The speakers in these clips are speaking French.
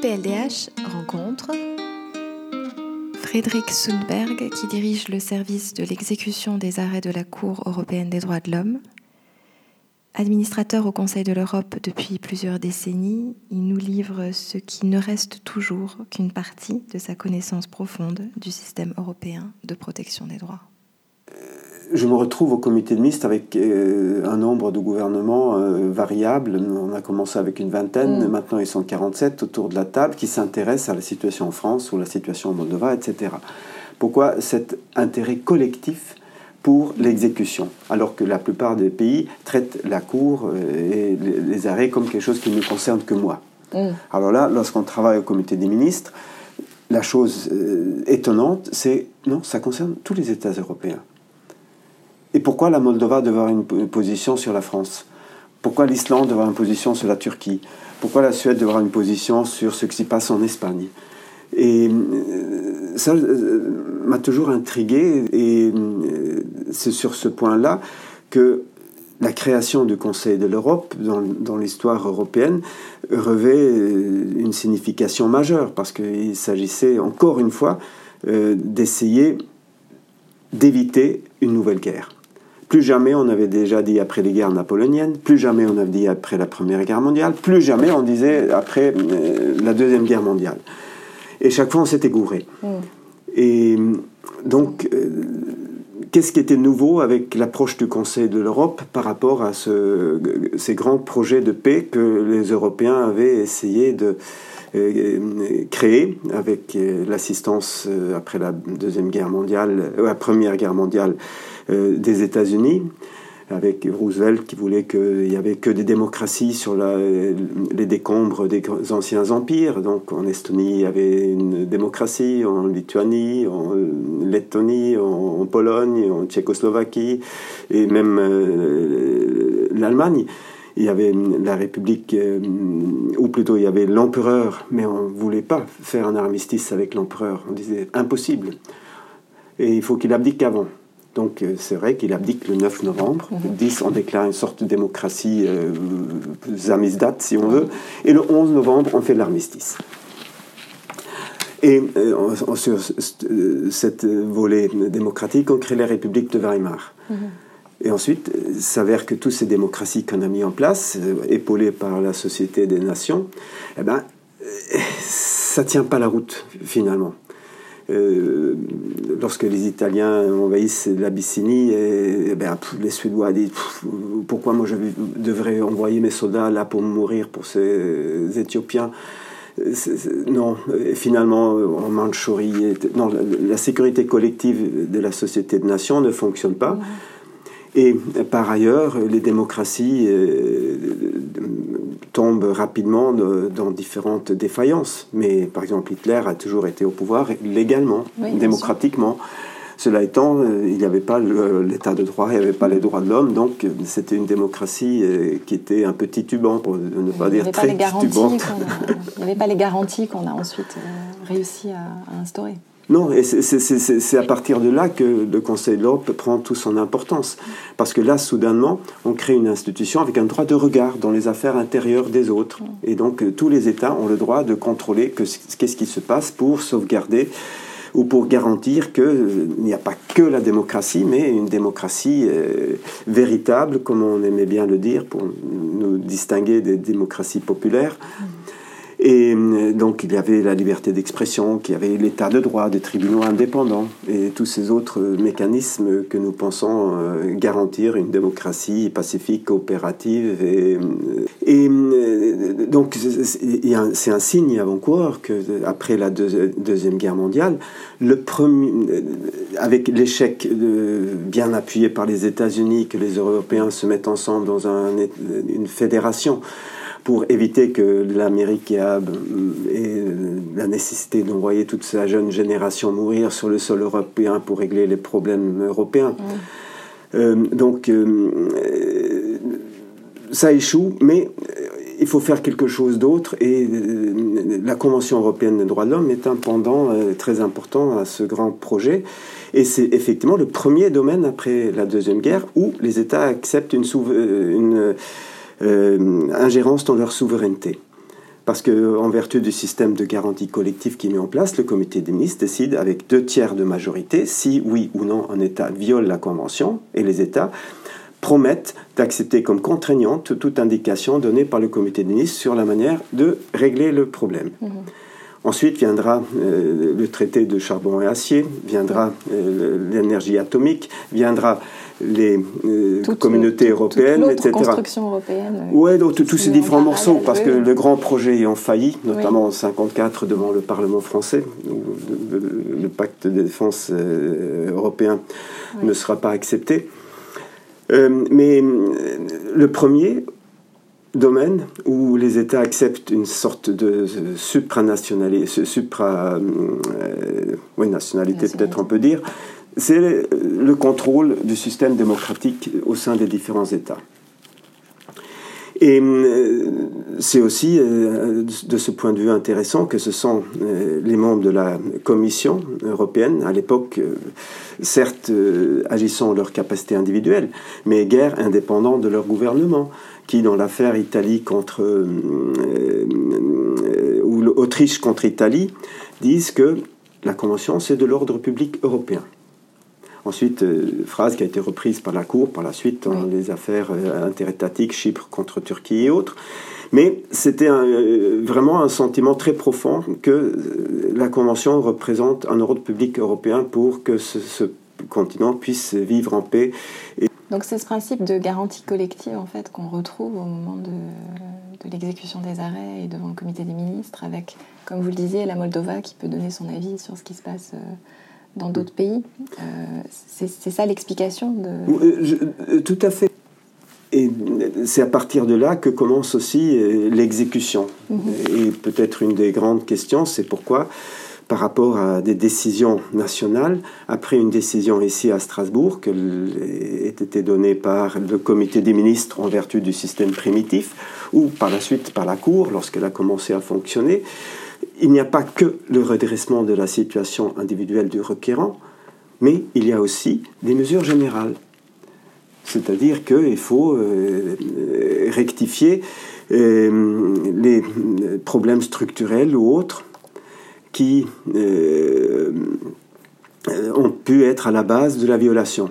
PLDH rencontre Frédéric Sundberg, qui dirige le service de l'exécution des arrêts de la Cour européenne des droits de l'homme. Administrateur au Conseil de l'Europe depuis plusieurs décennies, il nous livre ce qui ne reste toujours qu'une partie de sa connaissance profonde du système européen de protection des droits je me retrouve au comité de ministre avec euh, un nombre de gouvernements euh, variables. On a commencé avec une vingtaine, mm. maintenant ils sont 47 autour de la table qui s'intéressent à la situation en France ou la situation en Moldova, etc. Pourquoi cet intérêt collectif pour l'exécution, alors que la plupart des pays traitent la Cour euh, et les arrêts comme quelque chose qui ne concerne que moi. Mm. Alors là, lorsqu'on travaille au comité des ministres, la chose étonnante, c'est non, ça concerne tous les États européens. Et pourquoi la Moldova devrait avoir une position sur la France? Pourquoi l'Islande devrait avoir une position sur la Turquie? Pourquoi la Suède devrait avoir une position sur ce qui se passe en Espagne? Et euh, ça euh, m'a toujours intrigué et euh, c'est sur ce point-là que la création du Conseil de l'Europe dans l'histoire européenne revêt une signification majeure parce qu'il s'agissait encore une fois d'essayer d'éviter une nouvelle guerre. Plus jamais on avait déjà dit après les guerres napoléoniennes, plus jamais on avait dit après la Première Guerre mondiale, plus jamais on disait après euh, la Deuxième Guerre mondiale. Et chaque fois on s'était gouré. Mm. Et donc, euh, qu'est-ce qui était nouveau avec l'approche du Conseil de l'Europe par rapport à ce, ces grands projets de paix que les Européens avaient essayé de euh, créer avec l'assistance après la Deuxième Guerre mondiale, la Première Guerre mondiale euh, des États-Unis, avec Roosevelt qui voulait qu'il n'y avait que des démocraties sur les décombres des anciens empires. Donc en Estonie, il y avait une démocratie, en Lituanie, en Lettonie, en, Pologne, en Tchécoslovaquie, et même euh, l'Allemagne. Il y avait la République, euh, ou plutôt il y avait l'empereur, mais on ne voulait pas faire un armistice avec l'empereur. On disait impossible. Et il faut qu'il abdique avant. Donc euh, c'est vrai qu'il abdique le 9 novembre. Le 10, on déclare une sorte de démocratie euh, date si on veut. Et le 11 novembre, on fait l'armistice. Et euh, sur euh, cette volée démocratique, on crée la République de Weimar. Mhm. Et ensuite, il s'avère que toutes ces démocraties qu'on a mis en place, épaulées par la Société des Nations, eh ben, ça tient pas la route finalement. Euh, lorsque les Italiens envahissent l'Abyssinie, et, ben, les Suédois disent pourquoi moi je devrais envoyer mes soldats là pour mourir pour ces Éthiopiens? Non, finalement, en Mandchourie, non, la, sécurité collective de la société de nations ne fonctionne pas. Et par ailleurs, les démocraties euh, tombent rapidement dans différentes défaillances. Mais par exemple, Hitler a toujours été au pouvoir légalement, démocratiquement. Cela étant, euh, il n'y avait pas l'état de droit, il n'y avait pas les droits de l'homme, donc euh, c'était une démocratie qui était un peu titubante, pour ne pas dire très titubante. il n'y avait pas les garanties qu'on a ensuite réussi à instaurer. Non, et c'est à partir de là que le Conseil de l'Europe prend toute son importance. Parce que là, soudainement, on crée une institution avec un droit de regard dans les affaires intérieures des autres. Et donc, euh, tous les États ont le droit de contrôler qu'est-ce qui se passe pour sauvegarder ou pour garantir qu'il euh, n'y a pas que la démocratie, mais une démocratie euh, véritable, comme on aimait bien le dire, pour nous distinguer des démocraties populaires. Et euh, donc il y avait la liberté d'expression, qu'il y avait l'état de droit, des tribunaux indépendants et tous ces autres mécanismes que nous pensons euh, garantir une démocratie pacifique, coopérative. Et, euh, donc c'est un signe avant-coureur que après la deuxième guerre mondiale, le premier, avec l'échec bien appuyé par les États-Unis, que les Européens se mettent ensemble dans un, une fédération pour éviter que l'Amérique ait la nécessité d'envoyer toute sa jeune génération mourir sur le sol européen pour régler les problèmes européens. Euh, donc, euh, ça échoue, mais il faut faire quelque chose d'autre et euh, la Convention européenne des droits de l'homme est un pendant très important à ce grand projet. Et c'est effectivement le premier domaine après la Deuxième Guerre où les États acceptent une, une euh, ingérence dans leur souveraineté. parce qu'en vertu du système de garantie collective qui est mis en place, le comité des ministres décide avec deux tiers de majorité si oui ou non un État viole la Convention, et les États promettent d'accepter comme contraignante toute indication donnée par le comité des ministres sur la manière de régler le problème. Mhm. Ensuite viendra euh, le traité de charbon et acier, viendra euh, l'énergie atomique, viendra les euh, communautés européennes, etc. construction européenne. Oui, donc tous ces différents morceaux, parce que le grand projet ayant failli, notamment en 54 devant le Parlement français, où le, pacte de défense européen ne sera pas accepté. mais le premier, domaine où les États acceptent une sorte de supranationalité, supra, euh, oui, nationalité peut-être on peut dire, c'est le contrôle du système démocratique au sein des différents États. Et euh, c'est aussi euh, de ce point de vue intéressant que ce sont les membres de la Commission européenne, à l'époque, certes agissant en leur capacité individuelle, mais guère indépendants de leur gouvernement qui, dans l'affaire Italie contre euh, euh, ou l'Autriche contre Italie, disent que la Convention, c'est de l'ordre public européen. Ensuite, euh, phrase qui a été reprise par la Cour par la suite dans les affaires interétatiques, Chypre contre Turquie et autres. Mais c'était vraiment un sentiment très profond que la Convention représente un ordre public européen pour que ce, ce continent puisse vivre en paix donc c'est ce principe de garantie collective en fait qu'on retrouve au moment de, l'exécution des arrêts et devant le comité des ministres avec, comme vous le disiez, la Moldova qui peut donner son avis sur ce qui se passe euh, dans d'autres pays. Euh, c'est ça l'explication de... Euh, tout à fait. Et c'est à partir de là que commence aussi l'exécution. Mhm. Et peut-être une des grandes questions, c'est pourquoi par rapport à des décisions nationales, après une décision ici à Strasbourg, qui a été donnée par le comité des ministres en vertu du système primitif, ou par la suite par la Cour lorsqu'elle a commencé à fonctionner, il n'y a pas que le redressement de la situation individuelle du requérant, mais il y a aussi des mesures générales. C'est-à-dire qu'il faut euh, rectifier euh, les problèmes structurels ou autres qui euh, ont pu être à la base de la violation.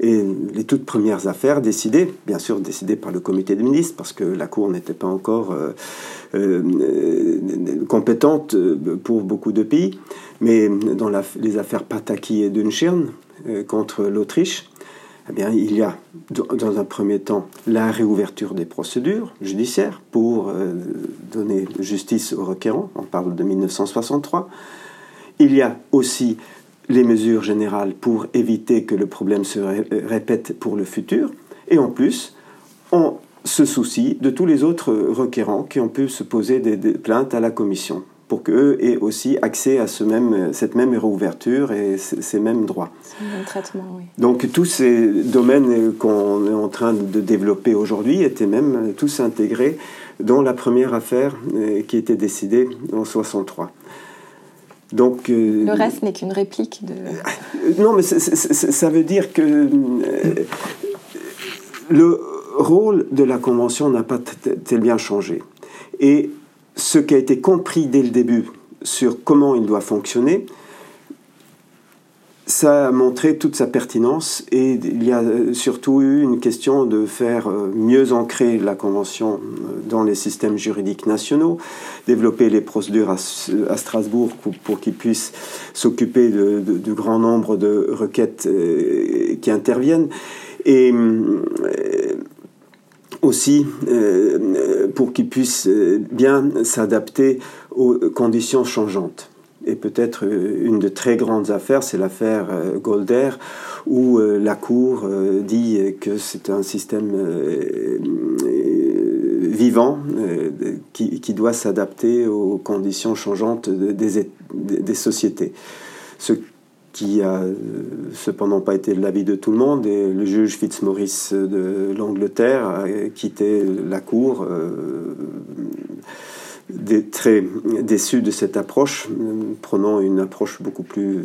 Et les toutes premières affaires décidées, bien sûr décidées par le comité des ministres, parce que la Cour n'était pas encore euh, euh, compétente pour beaucoup de pays, mais dans les affaires Pataki et Dunschirn contre l'Autriche, eh bien, il y a dans un premier temps la réouverture des procédures judiciaires pour euh, donner justice aux requérants. On parle de 1963. Il y a aussi les mesures générales pour éviter que le problème se répète pour le futur. Et en plus, on se soucie de tous les autres requérants qui ont pu se poser des plaintes à la commission pour qu'eux aient aussi accès à ce même, cette même réouverture et ces mêmes droits. Même traitement, oui. Donc tous ces domaines qu'on est en train de développer aujourd'hui étaient même tous intégrés dans la première affaire euh, qui était décidée en 63. Donc, euh, le reste n'est qu'une réplique de... Euh, non, mais ça veut dire que le rôle de la Convention n'a pas tel bien changé. Et ce qui a été compris dès le début sur comment il doit fonctionner, ça a montré toute sa pertinence et il y a surtout eu une question de faire euh, mieux ancrer la Convention euh, dans les systèmes juridiques nationaux, développer les procédures à, Strasbourg pour, qu'ils puissent s'occuper du grand nombre de requêtes euh, qui interviennent. Et aussi euh, pour qu'ils puissent euh, bien s'adapter aux conditions changeantes. Et peut-être euh, une de très grandes affaires, c'est l'affaire Golder, où la Cour dit que c'est un système vivant qui, doit s'adapter aux conditions changeantes des, sociétés. Qui a euh, cependant pas été l'avis de tout le monde, et le juge Fitzmaurice de l'Angleterre a quitté la cour euh, très déçu de cette approche, prenant une approche beaucoup plus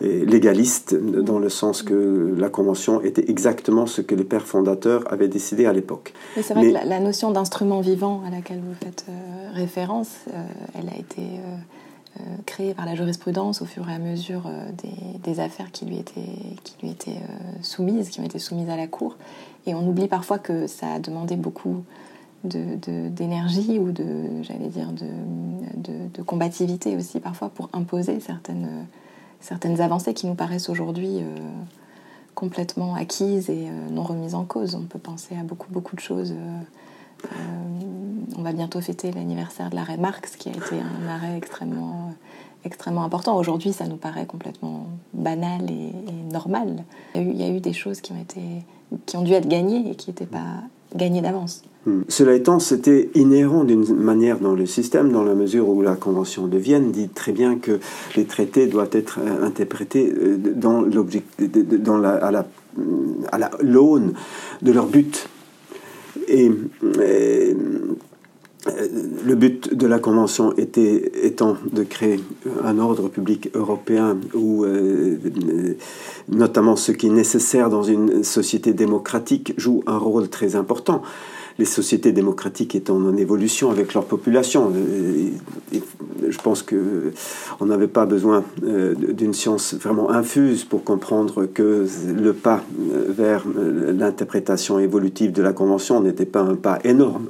légaliste, dans le sens que la Convention était exactement ce que les pères fondateurs avaient décidé à l'époque. C'est vrai que la, notion d'instrument vivant à laquelle vous faites référence, elle a été créée par la jurisprudence au fur et à mesure des, des, affaires qui lui étaient, qui lui étaient soumises, qui ont été soumises à la Cour. Et on oublie parfois que ça a demandé beaucoup d'énergie ou de, j'allais dire, de, combativité aussi parfois pour imposer certaines, certaines avancées qui nous paraissent aujourd'hui euh, complètement acquises et euh, non remises en cause. On peut penser à beaucoup, beaucoup de choses. Euh, on va bientôt fêter l'anniversaire de l'arrêt Marx, qui a été un arrêt extrêmement, extrêmement important. Aujourd'hui, ça nous paraît complètement banal et, normal. Il y, a eu, des choses qui ont, dû être gagnées et qui n'étaient pas gagnées d'avance. Hmm. Cela étant, c'était inhérent d'une manière dans le système, dans la mesure où la Convention de Vienne dit très bien que les traités doivent être euh, interprétés euh, dans dans la, à la à l'aune de leur but. Et, euh, le but de la Convention était, étant de créer un ordre public européen où notamment ce qui est nécessaire dans une société démocratique joue un rôle très important les sociétés démocratiques étant en évolution avec leur population. je pense qu'on n'avait pas besoin euh, d'une science vraiment infuse pour comprendre que le pas euh, vers euh, l'interprétation évolutive de la Convention n'était pas un pas énorme.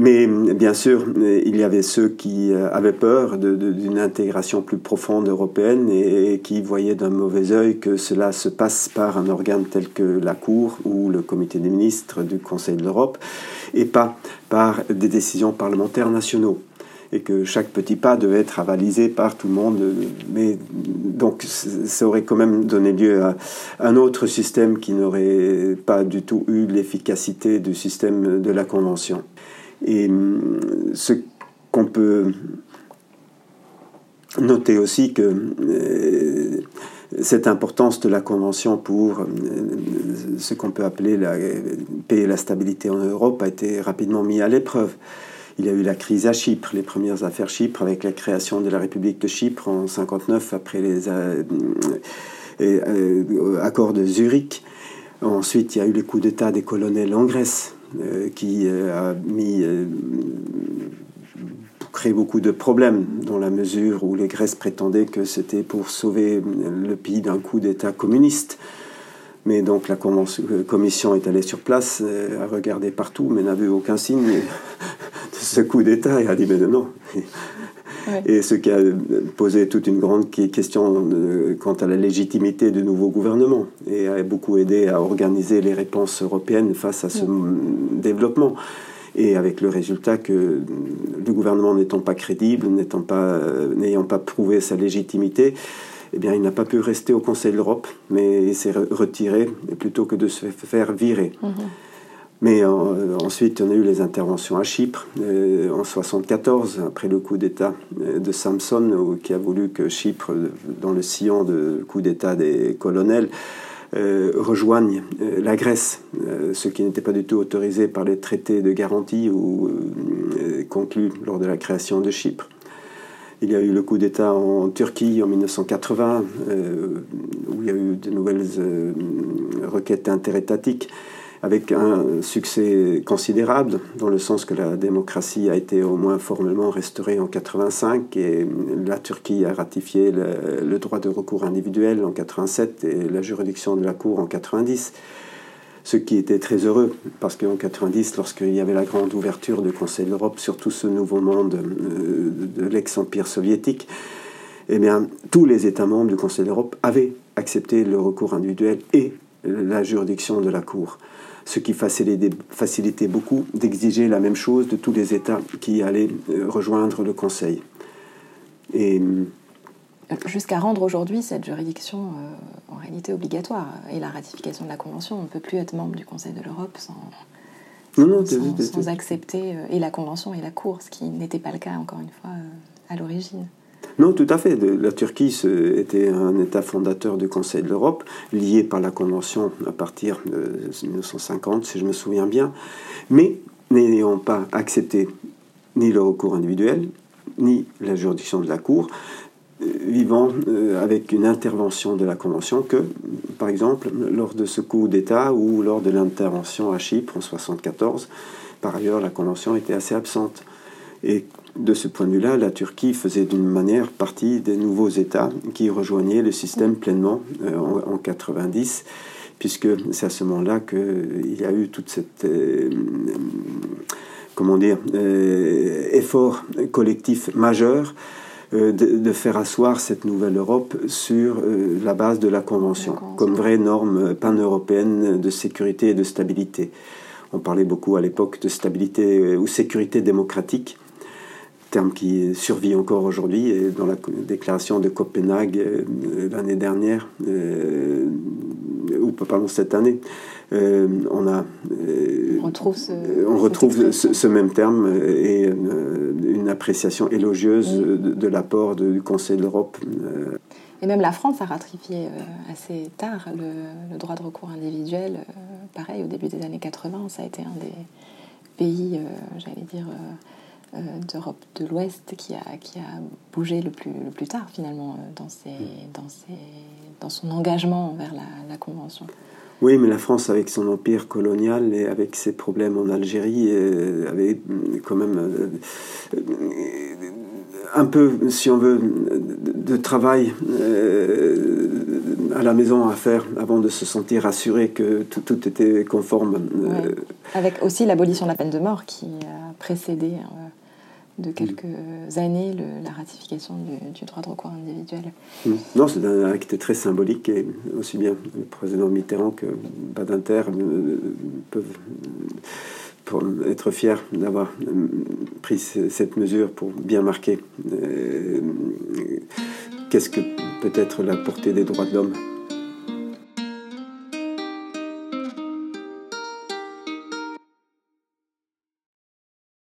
Mais bien sûr, il y avait ceux qui euh, avaient peur d'une intégration plus profonde européenne et, qui voyaient d'un mauvais œil que cela se passe par un organe tel que la Cour ou le Comité des ministres du Conseil de l'Europe et pas par des décisions parlementaires nationaux et que chaque petit pas devait être avalisé par tout le monde. Mais donc, ça aurait quand même donné lieu à un autre système qui n'aurait pas du tout eu l'efficacité du système de la Convention. Et hum, ce qu'on peut noter aussi que euh, cette importance de la Convention pour euh, ce qu'on peut appeler la paix et la stabilité en Europe a été rapidement mis à l'épreuve. Il y a eu la crise à Chypre, les premières affaires Chypre avec la création de la République de Chypre en 59 après les euh, accords de Zurich. Ensuite, il y a eu les coups d'État des colonels en Grèce euh, qui euh, a mis euh, créé beaucoup de problèmes dans la mesure où les Grèces prétendaient que c'était pour sauver le pays d'un coup d'État communiste. Mais donc la commission est allée sur place, a regardé partout, mais n'a vu aucun signe de ce coup d'État et a dit mais non. Et ce qui a posé toute une grande question quant à la légitimité du nouveau gouvernement et a beaucoup aidé à organiser les réponses européennes face à ce développement. Et avec le résultat que le gouvernement n'étant pas crédible, pas, n'ayant pas prouvé sa légitimité, eh bien, il n'a pas pu rester au Conseil de l'Europe, mais il s'est retiré plutôt que de se faire virer. Mhm. Mais euh, ensuite, on a eu les interventions à Chypre euh, en 1974, après le coup d'État euh, de Samson, qui a voulu que Chypre, dans le sillon de coup d'État des colonels, rejoigne la Grèce, ce qui n'était pas du tout autorisé par les traités de garantie ou conclus lors de la création de Chypre. Il y a eu le coup d'État en Turquie en 1980, où il y a eu de nouvelles requêtes interétatiques avec un succès considérable, dans le sens que la démocratie a été au moins formellement restaurée en 85 et la Turquie a ratifié le, droit de recours individuel en 87 et la juridiction de la Cour en 90. Ce qui était très heureux, parce qu'en 90, lorsqu'il y avait la grande ouverture du Conseil de l'Europe sur tout ce nouveau monde euh, de l'ex-empire soviétique, eh bien, tous les États membres du Conseil de l'Europe avaient accepté le recours individuel et la juridiction de la Cour ce qui facilitait beaucoup d'exiger la même chose de tous les États qui allaient euh, rejoindre le Conseil. Et jusqu'à rendre aujourd'hui cette juridiction euh, en réalité obligatoire et la ratification de la Convention, on ne peut plus être membre du Conseil de l'Europe sans, sans, accepter euh, et la Convention et la Cour, ce qui n'était pas le cas encore une fois à l'origine. Non, tout à fait. La Turquie était un État fondateur du Conseil de l'Europe, lié par la Convention à partir de 1950, si je me souviens bien. Mais n'ayant pas accepté ni le recours individuel, ni la juridiction de la Cour, euh, vivant euh, avec une intervention de la Convention que, par exemple, lors de ce coup d'État ou lors de l'intervention à Chypre en 1974, par ailleurs, la Convention était assez absente. Et de ce point de vue-là, la Turquie faisait d'une manière partie des nouveaux États qui rejoignaient le système pleinement euh, en, en 90 puisque c'est à ce moment-là qu'il y a eu toute cette comment dire, euh, effort collectif majeur euh, de, faire asseoir cette nouvelle Europe sur euh, la base de la Convention, comme vraie norme pan-européenne de sécurité et de stabilité. On parlait beaucoup à l'époque de stabilité ou sécurité démocratique, terme qui survit encore aujourd'hui, et dans la déclaration de Copenhague l'année dernière, ou pardon, cette année, on a retrouve ce, on retrouve ce, même terme et une, appréciation élogieuse de, l'apport du Conseil de l'Europe. Et même la France a ratifié euh, assez tard le, droit de recours individuel. Euh, pareil, au début des années 80, ça a été un des pays, euh, j'allais dire, d'Europe de l'Ouest qui a, qui a bougé le plus, le plus tard, finalement, dans, ses, dans, ses, dans son engagement vers la, la Convention. Oui, mais la France, avec son empire colonial et avec ses problèmes en Algérie, euh, avait quand même euh, un peu, si on veut, de travail euh, à la maison à faire avant de se sentir assuré que tout, était conforme. Avec aussi l'abolition de la peine de mort qui a précédé de quelques années la ratification du, droit de recours individuel. Mm. Non, c'est un acte très symbolique et aussi bien le président Mitterrand que Badinter euh, peuvent être fiers d'avoir euh, pris cette mesure pour bien marquer euh, qu'est-ce que peut être la portée des droits de l'homme